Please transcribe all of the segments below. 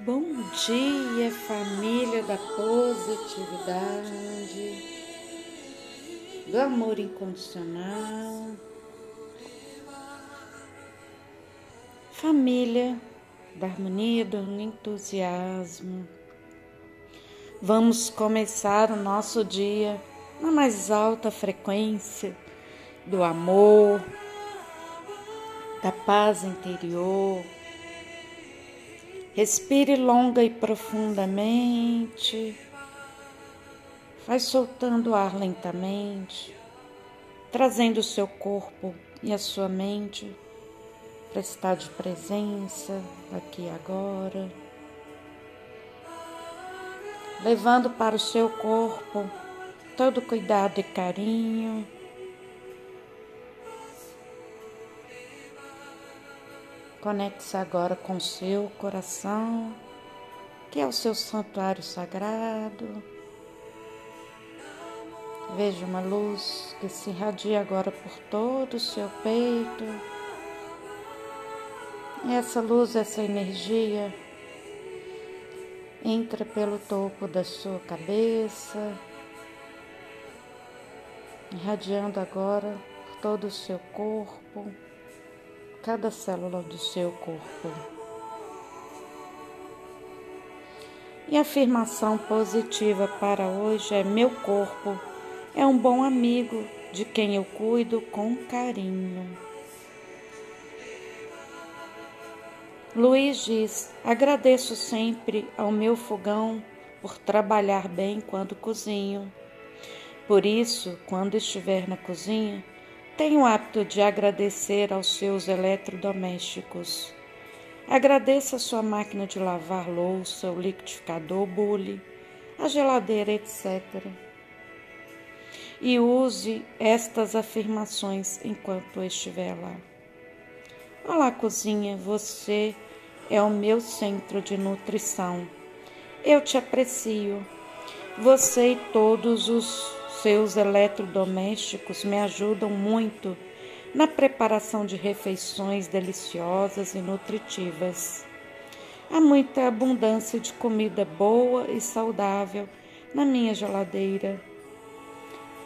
Bom dia, família da positividade, do amor incondicional, família da harmonia, do entusiasmo. Vamos começar o nosso dia na mais alta frequência do amor, da paz interior Respire longa e profundamente. Vai soltando o ar lentamente, trazendo o seu corpo e a sua mente para estado de presença aqui e agora. Levando para o seu corpo todo cuidado e carinho Conecte-se agora com o seu coração, que é o seu santuário sagrado. Veja uma luz que se irradia agora por todo o seu peito. E essa luz, essa energia entra pelo topo da sua cabeça, irradiando agora por todo o seu corpo cada célula do seu corpo. E a afirmação positiva para hoje é: meu corpo é um bom amigo de quem eu cuido com carinho. Luiz diz: agradeço sempre ao meu fogão por trabalhar bem quando cozinho. Por isso, quando estiver na cozinha, Tenha o hábito de agradecer aos seus eletrodomésticos. Agradeça a sua máquina de lavar louça, o liquidificador, o bule, a geladeira, etc. E use estas afirmações enquanto estiver lá. Olá, cozinha, você é o meu centro de nutrição. Eu te aprecio. Você e todos os seus eletrodomésticos me ajudam muito na preparação de refeições deliciosas e nutritivas. Há muita abundância de comida boa e saudável na minha geladeira.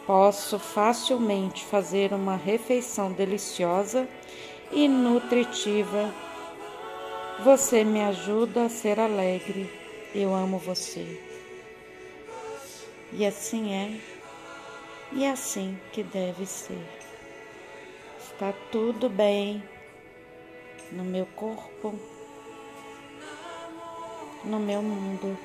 Posso facilmente fazer uma refeição deliciosa e nutritiva. Você me ajuda a ser alegre. Eu amo você. E assim é e é assim que deve ser. Está tudo bem no meu corpo, no meu mundo.